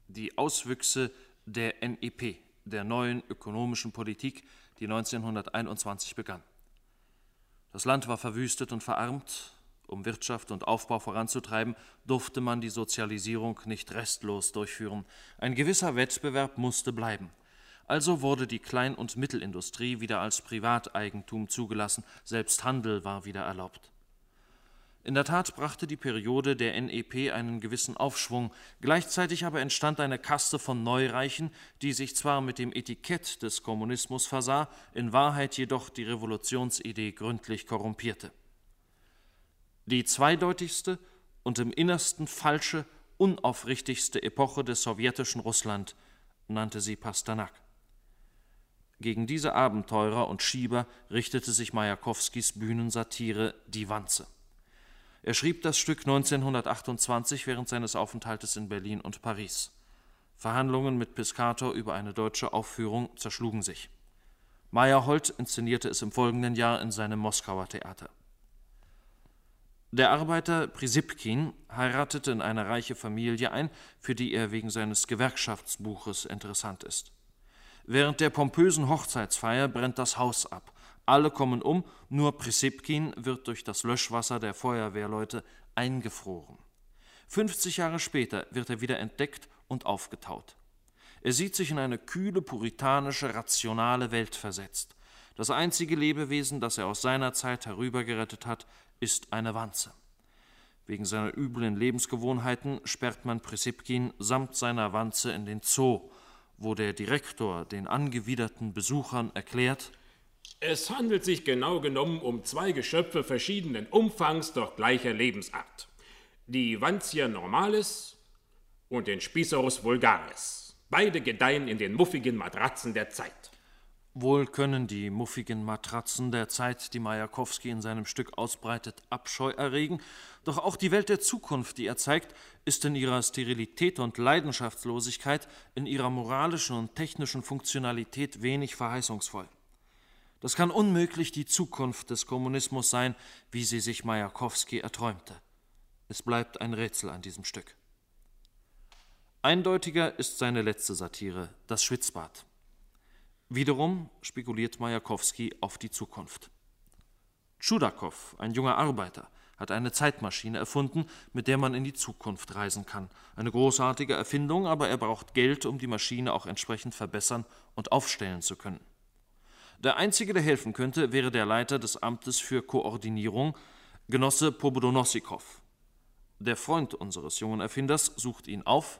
die Auswüchse der NEP, der neuen ökonomischen Politik, die 1921 begann. Das Land war verwüstet und verarmt. Um Wirtschaft und Aufbau voranzutreiben, durfte man die Sozialisierung nicht restlos durchführen. Ein gewisser Wettbewerb musste bleiben. Also wurde die Klein- und Mittelindustrie wieder als Privateigentum zugelassen, selbst Handel war wieder erlaubt. In der Tat brachte die Periode der NEP einen gewissen Aufschwung, gleichzeitig aber entstand eine Kaste von Neureichen, die sich zwar mit dem Etikett des Kommunismus versah, in Wahrheit jedoch die Revolutionsidee gründlich korrumpierte. Die zweideutigste und im Innersten falsche, unaufrichtigste Epoche des sowjetischen Russland nannte sie Pasternak. Gegen diese Abenteurer und Schieber richtete sich Majakowskis Bühnensatire Die Wanze. Er schrieb das Stück 1928 während seines Aufenthaltes in Berlin und Paris. Verhandlungen mit Piscator über eine deutsche Aufführung zerschlugen sich. Meyerhold inszenierte es im folgenden Jahr in seinem Moskauer Theater. Der Arbeiter Prisipkin heiratete in eine reiche Familie ein, für die er wegen seines Gewerkschaftsbuches interessant ist. Während der pompösen Hochzeitsfeier brennt das Haus ab. Alle kommen um, nur Prisipkin wird durch das Löschwasser der Feuerwehrleute eingefroren. 50 Jahre später wird er wieder entdeckt und aufgetaut. Er sieht sich in eine kühle, puritanische, rationale Welt versetzt. Das einzige Lebewesen, das er aus seiner Zeit herübergerettet hat, ist eine Wanze. Wegen seiner üblen Lebensgewohnheiten sperrt man Prisipkin samt seiner Wanze in den Zoo, wo der Direktor den angewiderten Besuchern erklärt, Es handelt sich genau genommen um zwei Geschöpfe verschiedenen Umfangs, doch gleicher Lebensart. Die Vantia normalis und den Spicerus vulgaris. Beide gedeihen in den muffigen Matratzen der Zeit. Wohl können die muffigen Matratzen der Zeit, die Majakowski in seinem Stück ausbreitet, Abscheu erregen, doch auch die Welt der Zukunft, die er zeigt, ist in ihrer Sterilität und Leidenschaftslosigkeit, in ihrer moralischen und technischen Funktionalität wenig verheißungsvoll. Das kann unmöglich die Zukunft des Kommunismus sein, wie sie sich Majakowski erträumte. Es bleibt ein Rätsel an diesem Stück. Eindeutiger ist seine letzte Satire, das Schwitzbad. Wiederum spekuliert Majakowski auf die Zukunft. Tschudakow, ein junger Arbeiter, hat eine Zeitmaschine erfunden, mit der man in die Zukunft reisen kann. Eine großartige Erfindung, aber er braucht Geld, um die Maschine auch entsprechend verbessern und aufstellen zu können. Der Einzige, der helfen könnte, wäre der Leiter des Amtes für Koordinierung, Genosse Pobodonosikow. Der Freund unseres jungen Erfinders sucht ihn auf,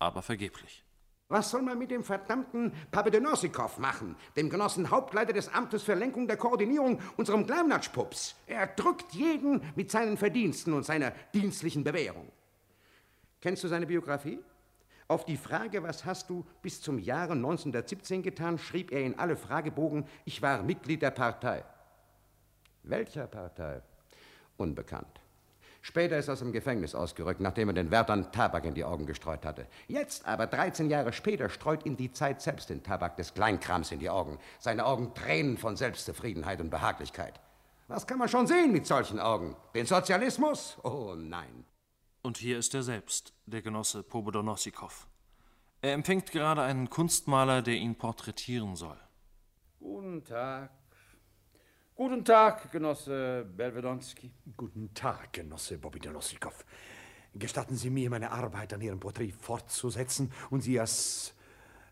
aber vergeblich. Was soll man mit dem verdammten Papadonosikow machen, dem Genossen Hauptleiter des Amtes für Lenkung der Koordinierung, unserem Gleimnatschpups? Er drückt jeden mit seinen Verdiensten und seiner dienstlichen Bewährung. Kennst du seine Biografie? Auf die Frage, was hast du bis zum Jahre 1917 getan, schrieb er in alle Fragebogen, ich war Mitglied der Partei. Welcher Partei? Unbekannt. Später ist er aus dem Gefängnis ausgerückt, nachdem er den Wärtern Tabak in die Augen gestreut hatte. Jetzt aber, 13 Jahre später, streut ihm die Zeit selbst den Tabak des Kleinkrams in die Augen. Seine Augen tränen von Selbstzufriedenheit und Behaglichkeit. Was kann man schon sehen mit solchen Augen? Den Sozialismus? Oh nein. Und hier ist er selbst, der Genosse Pobodonosikow. Er empfängt gerade einen Kunstmaler, der ihn porträtieren soll. Guten Tag. Guten Tag, Genosse Belvedonski. Guten Tag, Genosse Bobidonosikow. Gestatten Sie mir, meine Arbeit an Ihrem Porträt fortzusetzen und Sie als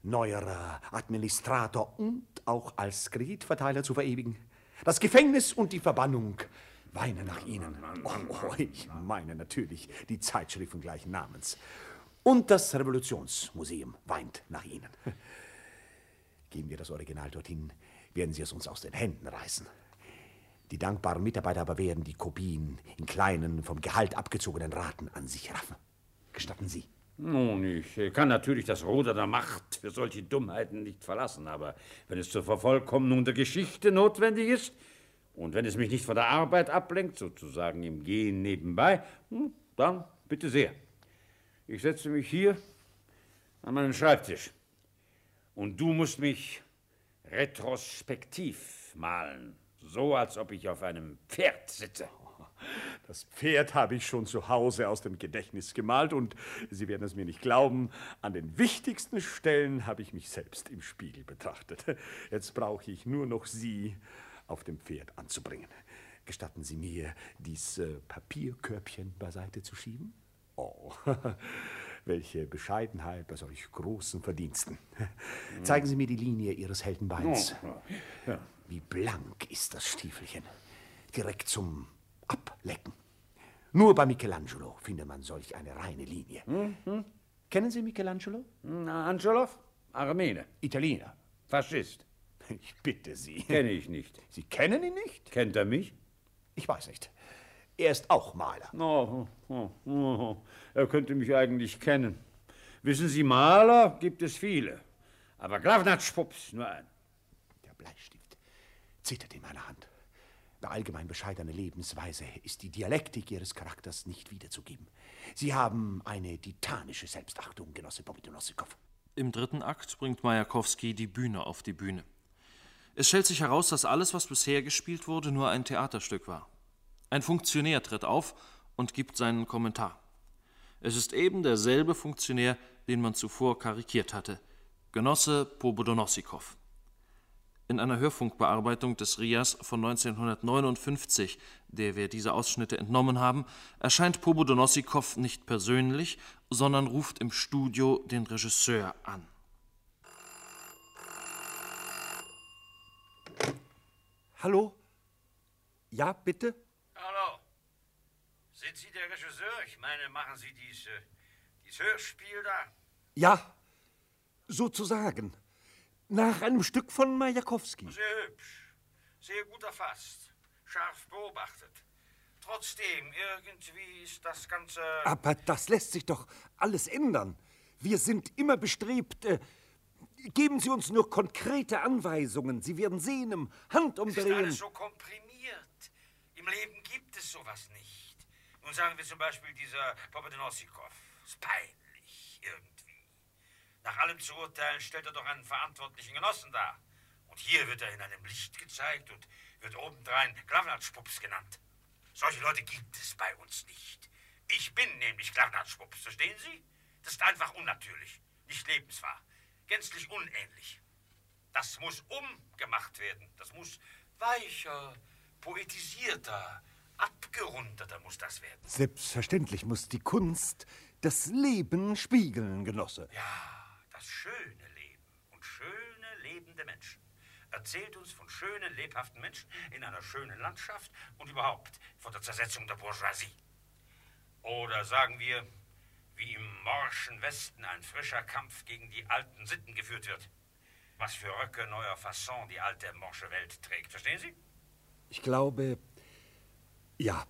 neuer Administrator und auch als Kreditverteiler zu verewigen? Das Gefängnis und die Verbannung weinen nach Ihnen. Oh, oh, ich meine natürlich die Zeitschriften gleichen Namens. Und das Revolutionsmuseum weint nach Ihnen. Geben wir das Original dorthin, werden Sie es uns aus den Händen reißen. Die dankbaren Mitarbeiter aber werden die Kopien in kleinen, vom Gehalt abgezogenen Raten an sich raffen. Gestatten Sie? Nun, ich kann natürlich das Ruder der Macht für solche Dummheiten nicht verlassen, aber wenn es zur Vervollkommnung der Geschichte notwendig ist und wenn es mich nicht von der Arbeit ablenkt, sozusagen im Gehen nebenbei, hm, dann bitte sehr. Ich setze mich hier an meinen Schreibtisch und du musst mich retrospektiv malen so als ob ich auf einem Pferd sitze. Das Pferd habe ich schon zu Hause aus dem Gedächtnis gemalt und Sie werden es mir nicht glauben, an den wichtigsten Stellen habe ich mich selbst im Spiegel betrachtet. Jetzt brauche ich nur noch Sie auf dem Pferd anzubringen. Gestatten Sie mir, dies äh, Papierkörbchen beiseite zu schieben? Oh, welche Bescheidenheit bei solch großen Verdiensten. Zeigen Sie mir die Linie Ihres Heldenbeins. Oh, ja. Wie blank ist das Stiefelchen. Direkt zum Ablecken. Nur bei Michelangelo findet man solch eine reine Linie. Mhm. Kennen Sie Michelangelo? Na, Angelov? Armene. Italiener. Faschist. Ich bitte Sie. Kenne ich nicht. Sie kennen ihn nicht? Kennt er mich? Ich weiß nicht. Er ist auch Maler. Oh, oh, oh, er könnte mich eigentlich kennen. Wissen Sie, Maler gibt es viele. Aber Glavnatschpups nur ein. Der Bleistift zittert in meiner Hand. Bei allgemein bescheidener Lebensweise ist die Dialektik Ihres Charakters nicht wiederzugeben. Sie haben eine titanische Selbstachtung, Genosse Bobidonosikow. Im dritten Akt bringt Majakowski die Bühne auf die Bühne. Es stellt sich heraus, dass alles, was bisher gespielt wurde, nur ein Theaterstück war. Ein Funktionär tritt auf und gibt seinen Kommentar. Es ist eben derselbe Funktionär, den man zuvor karikiert hatte, Genosse Pobodonosikow. In einer Hörfunkbearbeitung des RIAS von 1959, der wir diese Ausschnitte entnommen haben, erscheint Pobodonosikow nicht persönlich, sondern ruft im Studio den Regisseur an. Hallo? Ja, bitte? Hallo. Sind Sie der Regisseur? Ich meine, machen Sie dies, äh, dies Hörspiel da? Ja, sozusagen. Nach einem Stück von Majakowski. Sehr hübsch. Sehr gut erfasst. Scharf beobachtet. Trotzdem, irgendwie ist das Ganze. Aber das lässt sich doch alles ändern. Wir sind immer bestrebt. Äh, geben Sie uns nur konkrete Anweisungen. Sie werden sehen, im Es ist Handumdrehen. alles so komprimiert. Im Leben gibt es sowas nicht. Nun sagen wir zum Beispiel dieser Popodonosikow. Ist peinlich, irgendwie. Nach allem zu urteilen stellt er doch einen verantwortlichen Genossen dar. Und hier wird er in einem Licht gezeigt und wird obendrein Glavnatschpups genannt. Solche Leute gibt es bei uns nicht. Ich bin nämlich Glavnatschpups, verstehen Sie? Das ist einfach unnatürlich, nicht lebenswahr, gänzlich unähnlich. Das muss umgemacht werden. Das muss weicher, poetisierter, abgerundeter muss das werden. Selbstverständlich muss die Kunst das Leben spiegeln, Genosse. Ja, das schöne Leben und schöne lebende Menschen. Erzählt uns von schönen, lebhaften Menschen in einer schönen Landschaft und überhaupt von der Zersetzung der Bourgeoisie. Oder sagen wir, wie im morschen Westen ein frischer Kampf gegen die alten Sitten geführt wird. Was für Röcke neuer Fasson die alte morsche Welt trägt. Verstehen Sie? Ich glaube, ja.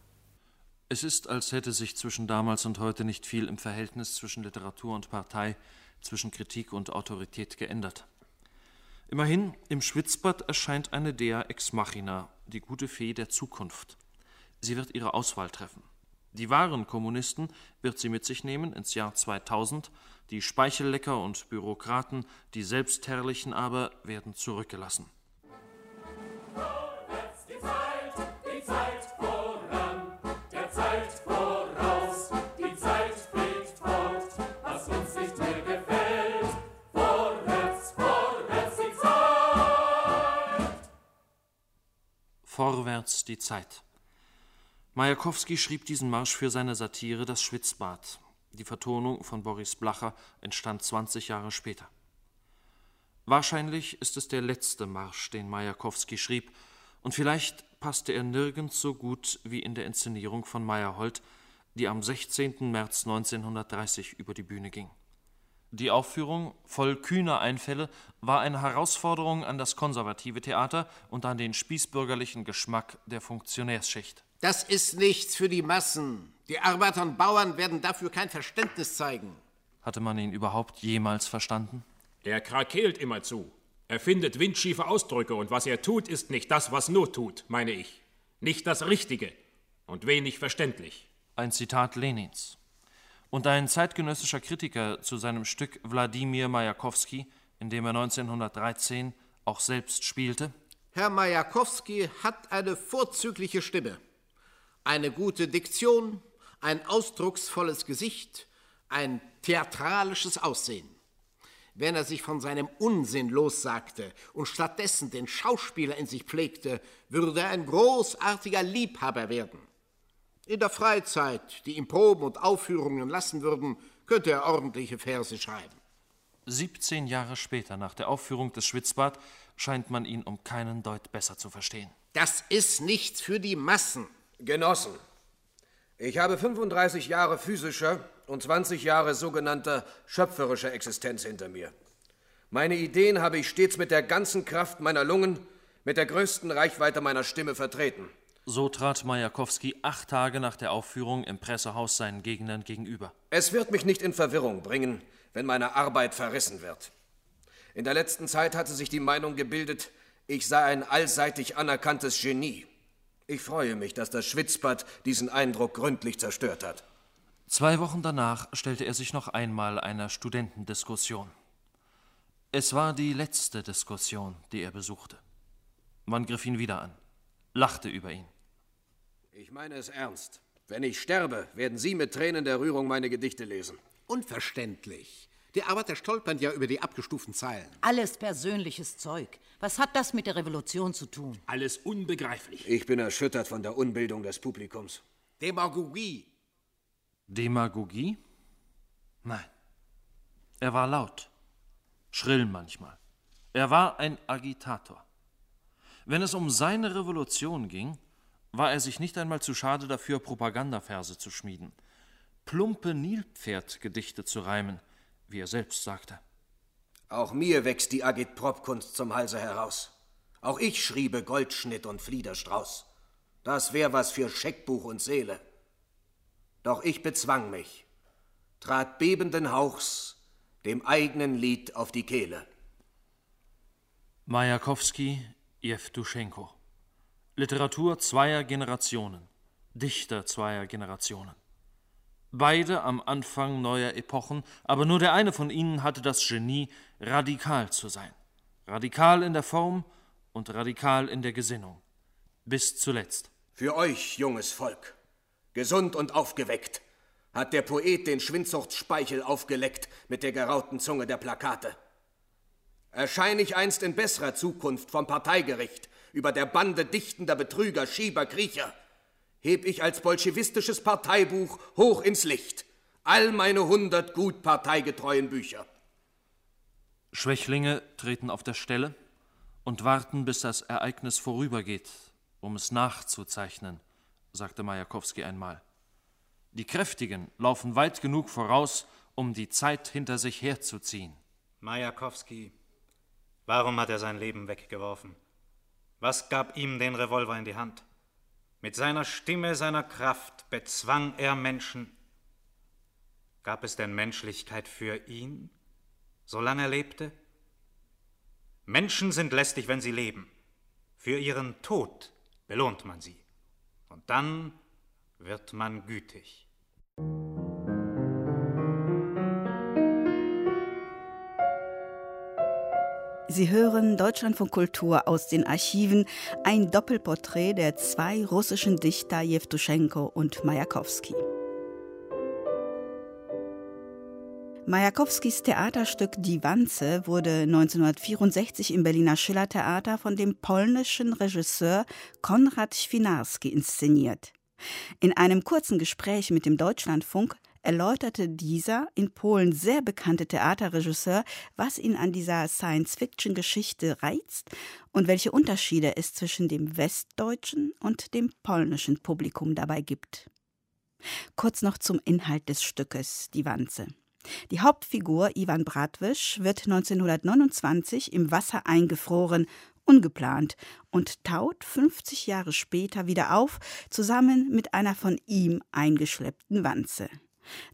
Es ist, als hätte sich zwischen damals und heute nicht viel im Verhältnis zwischen Literatur und Partei, zwischen Kritik und Autorität geändert. Immerhin, im Schwitzbad erscheint eine Dea ex machina, die gute Fee der Zukunft. Sie wird ihre Auswahl treffen. Die wahren Kommunisten wird sie mit sich nehmen ins Jahr 2000, die Speichellecker und Bürokraten, die Selbstherrlichen aber, werden zurückgelassen. Vorwärts die Zeit. Majakowski schrieb diesen Marsch für seine Satire Das Schwitzbad. Die Vertonung von Boris Blacher entstand 20 Jahre später. Wahrscheinlich ist es der letzte Marsch, den Majakowski schrieb, und vielleicht passte er nirgends so gut wie in der Inszenierung von Meyerhold, die am 16. März 1930 über die Bühne ging. Die Aufführung, voll kühner Einfälle, war eine Herausforderung an das konservative Theater und an den spießbürgerlichen Geschmack der Funktionärsschicht. Das ist nichts für die Massen. Die Arbeiter und Bauern werden dafür kein Verständnis zeigen. Hatte man ihn überhaupt jemals verstanden? Er krakeelt immerzu. Er findet windschiefe Ausdrücke und was er tut, ist nicht das, was Not tut, meine ich. Nicht das Richtige und wenig verständlich. Ein Zitat Lenins. Und ein zeitgenössischer Kritiker zu seinem Stück Wladimir Majakowski, in dem er 1913 auch selbst spielte. Herr Majakowski hat eine vorzügliche Stimme, eine gute Diktion, ein ausdrucksvolles Gesicht, ein theatralisches Aussehen. Wenn er sich von seinem Unsinn lossagte und stattdessen den Schauspieler in sich pflegte, würde er ein großartiger Liebhaber werden. In der Freizeit, die ihm Proben und Aufführungen lassen würden, könnte er ordentliche Verse schreiben. 17 Jahre später, nach der Aufführung des Schwitzbad, scheint man ihn um keinen Deut besser zu verstehen. Das ist nichts für die Massen. Genossen, ich habe 35 Jahre physischer und 20 Jahre sogenannter schöpferischer Existenz hinter mir. Meine Ideen habe ich stets mit der ganzen Kraft meiner Lungen, mit der größten Reichweite meiner Stimme vertreten. So trat Majakowski acht Tage nach der Aufführung im Pressehaus seinen Gegnern gegenüber. Es wird mich nicht in Verwirrung bringen, wenn meine Arbeit verrissen wird. In der letzten Zeit hatte sich die Meinung gebildet, ich sei ein allseitig anerkanntes Genie. Ich freue mich, dass das Schwitzbad diesen Eindruck gründlich zerstört hat. Zwei Wochen danach stellte er sich noch einmal einer Studentendiskussion. Es war die letzte Diskussion, die er besuchte. Man griff ihn wieder an, lachte über ihn. Ich meine es ernst. Wenn ich sterbe, werden Sie mit Tränen der Rührung meine Gedichte lesen. Unverständlich. Die Arbeiter stolpern ja über die abgestuften Zeilen. Alles persönliches Zeug. Was hat das mit der Revolution zu tun? Alles unbegreiflich. Ich bin erschüttert von der Unbildung des Publikums. Demagogie. Demagogie? Nein. Er war laut, schrill manchmal. Er war ein Agitator. Wenn es um seine Revolution ging, war er sich nicht einmal zu schade dafür, Propagandaverse zu schmieden, plumpe Nilpferdgedichte zu reimen, wie er selbst sagte. Auch mir wächst die Agitprop-Kunst zum Halse heraus. Auch ich schriebe Goldschnitt und Fliederstrauß. Das wär was für Scheckbuch und Seele. Doch ich bezwang mich, trat bebenden Hauchs dem eigenen Lied auf die Kehle. Majakowski, Jewtuschenko. Literatur zweier Generationen, Dichter zweier Generationen. Beide am Anfang neuer Epochen, aber nur der eine von ihnen hatte das Genie, radikal zu sein. Radikal in der Form, und radikal in der Gesinnung. Bis zuletzt. Für euch, junges Volk, gesund und aufgeweckt, hat der Poet den Schwindsuchtspeichel aufgeleckt mit der gerauten Zunge der Plakate. Erscheine ich einst in besserer Zukunft vom Parteigericht über der Bande dichtender Betrüger, Schieber, Kriecher, heb ich als bolschewistisches Parteibuch hoch ins Licht all meine hundert gut parteigetreuen Bücher. Schwächlinge treten auf der Stelle und warten, bis das Ereignis vorübergeht, um es nachzuzeichnen, sagte Majakowski einmal. Die Kräftigen laufen weit genug voraus, um die Zeit hinter sich herzuziehen. Majakowski, warum hat er sein Leben weggeworfen? Was gab ihm den Revolver in die Hand? Mit seiner Stimme, seiner Kraft bezwang er Menschen. Gab es denn Menschlichkeit für ihn, solange er lebte? Menschen sind lästig, wenn sie leben. Für ihren Tod belohnt man sie. Und dann wird man gütig. Sie hören Deutschlandfunk Kultur aus den Archiven, ein Doppelporträt der zwei russischen Dichter Jewtuschenko und Majakowski. Majakowskis Theaterstück Die Wanze wurde 1964 im Berliner Schillertheater von dem polnischen Regisseur Konrad Świnarski inszeniert. In einem kurzen Gespräch mit dem Deutschlandfunk erläuterte dieser in Polen sehr bekannte Theaterregisseur, was ihn an dieser Science-Fiction-Geschichte reizt und welche Unterschiede es zwischen dem westdeutschen und dem polnischen Publikum dabei gibt. Kurz noch zum Inhalt des Stückes Die Wanze. Die Hauptfigur Ivan Bratwisch wird 1929 im Wasser eingefroren ungeplant und taut 50 Jahre später wieder auf, zusammen mit einer von ihm eingeschleppten Wanze.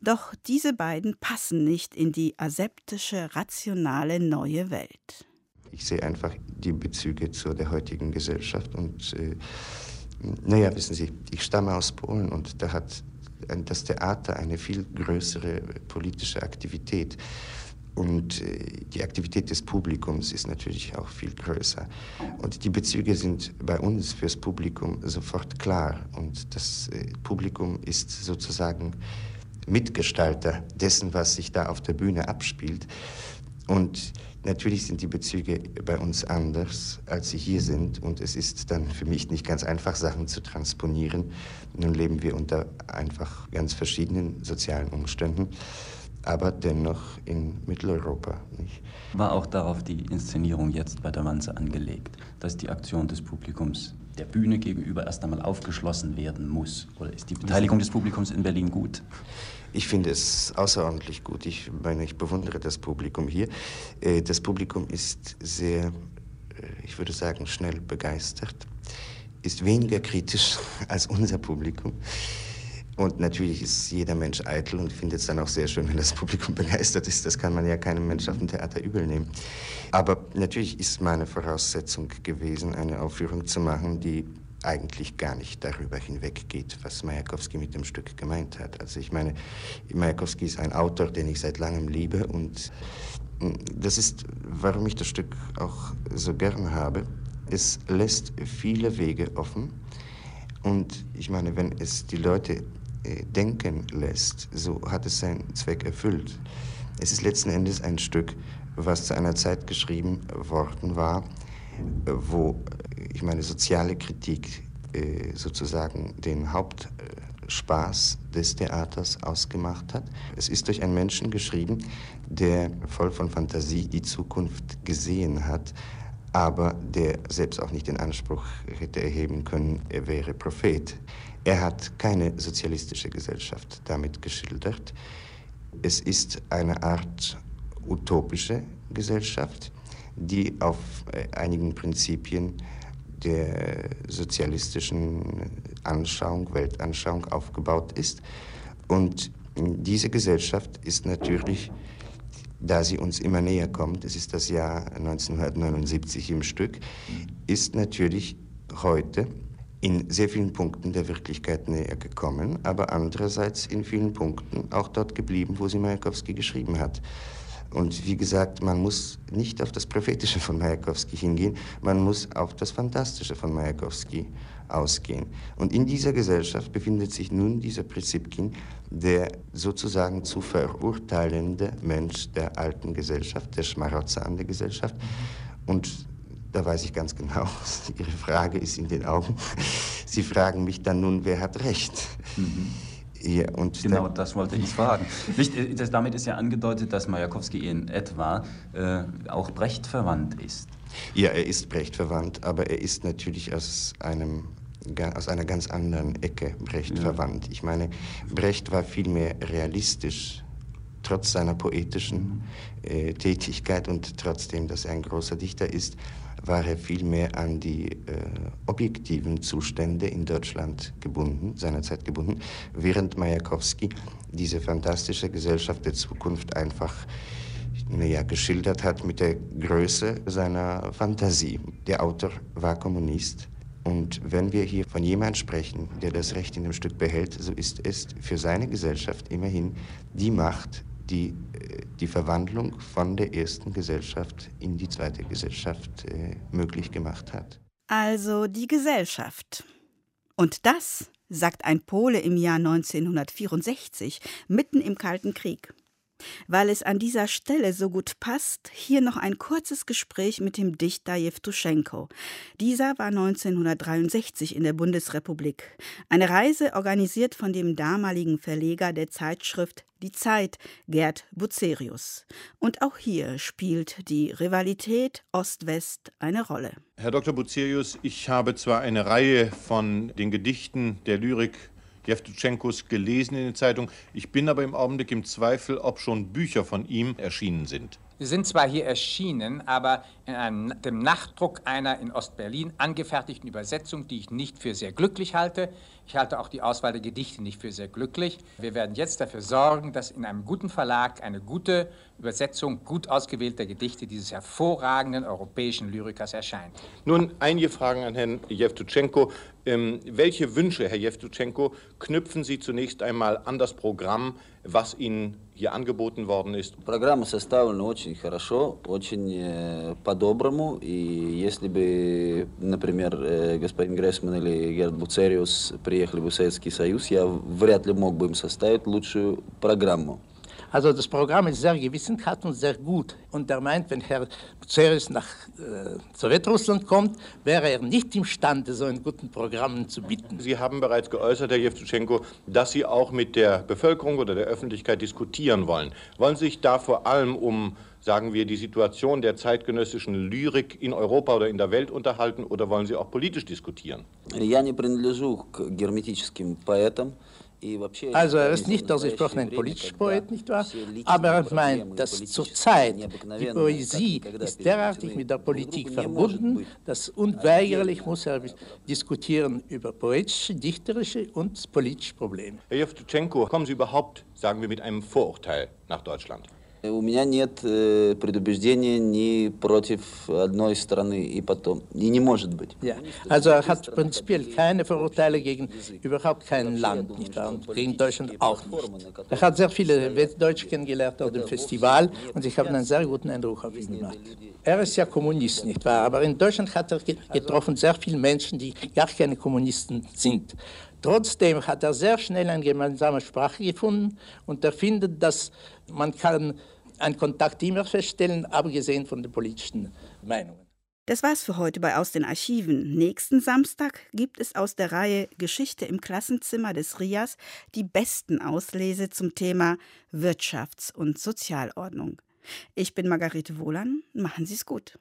Doch diese beiden passen nicht in die aseptische, rationale neue Welt. Ich sehe einfach die Bezüge zu der heutigen Gesellschaft und äh, naja, wissen Sie, ich stamme aus Polen und da hat das Theater eine viel größere politische Aktivität. Und äh, die Aktivität des Publikums ist natürlich auch viel größer. Und die Bezüge sind bei uns fürs Publikum sofort klar. Und das äh, Publikum ist sozusagen Mitgestalter dessen, was sich da auf der Bühne abspielt. Und natürlich sind die Bezüge bei uns anders, als sie hier sind. Und es ist dann für mich nicht ganz einfach, Sachen zu transponieren. Nun leben wir unter einfach ganz verschiedenen sozialen Umständen aber dennoch in Mitteleuropa. Nicht? War auch darauf die Inszenierung jetzt bei der Wanze angelegt, dass die Aktion des Publikums der Bühne gegenüber erst einmal aufgeschlossen werden muss? Oder ist die Beteiligung des Publikums in Berlin gut? Ich finde es außerordentlich gut. Ich meine, ich bewundere das Publikum hier. Äh, das Publikum ist sehr, äh, ich würde sagen, schnell begeistert, ist weniger kritisch als unser Publikum. Und natürlich ist jeder Mensch eitel und findet es dann auch sehr schön, wenn das Publikum begeistert ist. Das kann man ja keinem Menschen auf dem Theater übel nehmen. Aber natürlich ist meine Voraussetzung gewesen, eine Aufführung zu machen, die eigentlich gar nicht darüber hinweggeht, was Majakowski mit dem Stück gemeint hat. Also ich meine, Majakowski ist ein Autor, den ich seit langem liebe und hm, das ist, warum ich das Stück auch so gern habe. Es lässt viele Wege offen und ich meine, wenn es die Leute denken lässt, so hat es seinen Zweck erfüllt. Es ist letzten Endes ein Stück, was zu einer Zeit geschrieben worden war, wo, äh, ich meine, soziale Kritik äh, sozusagen den Hauptspaß des Theaters ausgemacht hat. Es ist durch einen Menschen geschrieben, der voll von Fantasie die Zukunft gesehen hat, aber der selbst auch nicht den Anspruch hätte erheben können, er wäre Prophet. Er hat keine sozialistische Gesellschaft damit geschildert. Es ist eine Art utopische Gesellschaft, die auf äh, einigen Prinzipien der sozialistischen Anschauung, Weltanschauung aufgebaut ist. Und diese Gesellschaft ist natürlich, da sie uns immer näher kommt, es ist das Jahr 1979 im Stück, ist natürlich heute in sehr vielen Punkten der Wirklichkeit näher gekommen, aber andererseits in vielen Punkten auch dort geblieben, wo sie Majakowski geschrieben hat. Und wie gesagt, man muss nicht auf das Prophetische von Majakowski hingehen, man muss auf das Fantastische von Majakowski ausgehen. Und in dieser Gesellschaft befindet sich nun dieser Prinzipkin, der sozusagen zu verurteilende Mensch der alten Gesellschaft, der Schmarotzer an der Gesellschaft. Und da weiß ich ganz genau, Ihre Frage ist in den Augen. Sie fragen mich dann nun, wer hat recht? Mhm. Ja, genau, das wollte ich fragen. Nicht, äh, das, damit ist ja angedeutet, dass Majakowski in etwa äh, auch Brecht verwandt ist. Ja, er ist Brecht verwandt, aber er ist natürlich aus einem aus einer ganz anderen Ecke Brecht ja. verwandt. Ich meine, Brecht war vielmehr realistisch, trotz seiner poetischen äh, Tätigkeit und trotzdem, dass er ein großer Dichter ist, war er vielmehr an die äh, objektiven Zustände in Deutschland gebunden, seinerzeit gebunden, während Majakowski diese fantastische Gesellschaft der Zukunft einfach naja, geschildert hat mit der Größe seiner Fantasie. Der Autor war Kommunist. Und wenn wir hier von jemandem sprechen, der das Recht in dem Stück behält, so ist es für seine Gesellschaft immerhin die Macht, die äh, die Verwandlung von der ersten Gesellschaft in die zweite Gesellschaft äh, möglich gemacht hat. Also die Gesellschaft. Und das sagt ein Pole im Jahr 1964, mitten im Kalten Krieg. Weil es an dieser Stelle so gut passt, hier noch ein kurzes Gespräch mit dem Dichter Jewtuschenko. Dieser war 1963 in der Bundesrepublik. Eine Reise organisiert von dem damaligen Verleger der Zeitschrift Die Zeit, Gerd Bucerius. Und auch hier spielt die Rivalität Ost-West eine Rolle. Herr Dr. Bucerius, ich habe zwar eine Reihe von den Gedichten der Lyrik Jewtuschenkos gelesen in den Zeitungen. Ich bin aber im Augenblick im Zweifel, ob schon Bücher von ihm erschienen sind. Sie sind zwar hier erschienen, aber in einem, dem Nachdruck einer in Ostberlin angefertigten Übersetzung, die ich nicht für sehr glücklich halte. Ich halte auch die Auswahl der Gedichte nicht für sehr glücklich. Wir werden jetzt dafür sorgen, dass in einem guten Verlag eine gute Übersetzung gut ausgewählter Gedichte dieses hervorragenden europäischen Lyrikers erscheint. Nun einige Fragen an Herrn Jewtuschenko. Ähm, welche Wünsche, Herr Jewtuschenko, knüpfen Sie zunächst einmal an das Programm, was Ihnen hier angeboten worden ist? Программа составлена очень хорошо, очень э, по-доброму. И если бы, например, э, господин Грессман или Герд Буцериус приехали бы в Советский Союз, я вряд ли мог бы им составить лучшую программу. Also das Programm ist sehr gewissenhaft und sehr gut. Und er meint, wenn Herr Buceris nach äh, Sowjetrussland kommt, wäre er nicht imstande, so ein guten Programm zu bieten. Sie haben bereits geäußert, Herr Jewtuschenko, dass Sie auch mit der Bevölkerung oder der Öffentlichkeit diskutieren wollen. Wollen Sie sich da vor allem um sagen wir, die Situation der zeitgenössischen Lyrik in Europa oder in der Welt unterhalten oder wollen Sie auch politisch diskutieren? Я не принадлежу к герметическим поэтам. Also er ist nicht ausgesprochen ein politischer Poet, nicht wahr? Aber er meint, dass zurzeit die Poesie ist derartig mit der Politik verbunden, dass unweigerlich muss er diskutieren über poetische, dichterische und politische Probleme. Herr Jewtuschenko, kommen Sie überhaupt, sagen wir, mit einem Vorurteil nach Deutschland? У меня нет э, предубеждения ни против одной страны и потом. И не может быть. Ja, also er hat prinzipiell keine Vorurteile gegen überhaupt kein Land, nicht wahr? Und gegen Deutschland auch nicht. Er hat sehr viele Westdeutsche kennengelernt auf dem Festival und ich habe einen sehr guten Eindruck auf ihn gemacht. Er ist ja Kommunist, nicht wahr? Aber in Deutschland hat er getroffen sehr viele Menschen, die gar keine Kommunisten sind. Trotzdem hat er sehr schnell eine gemeinsame Sprache gefunden und er findet, dass man kann einen Kontakt immer feststellen, abgesehen von den politischen Meinungen. Das war's für heute bei Aus den Archiven. Nächsten Samstag gibt es aus der Reihe Geschichte im Klassenzimmer des RIAS die besten Auslese zum Thema Wirtschafts- und Sozialordnung. Ich bin Margarete Wohlan. Machen Sie's gut.